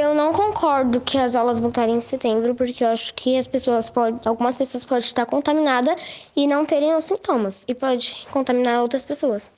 Eu não concordo que as aulas voltarem em setembro, porque eu acho que as pessoas podem, algumas pessoas podem estar contaminadas e não terem os sintomas e pode contaminar outras pessoas.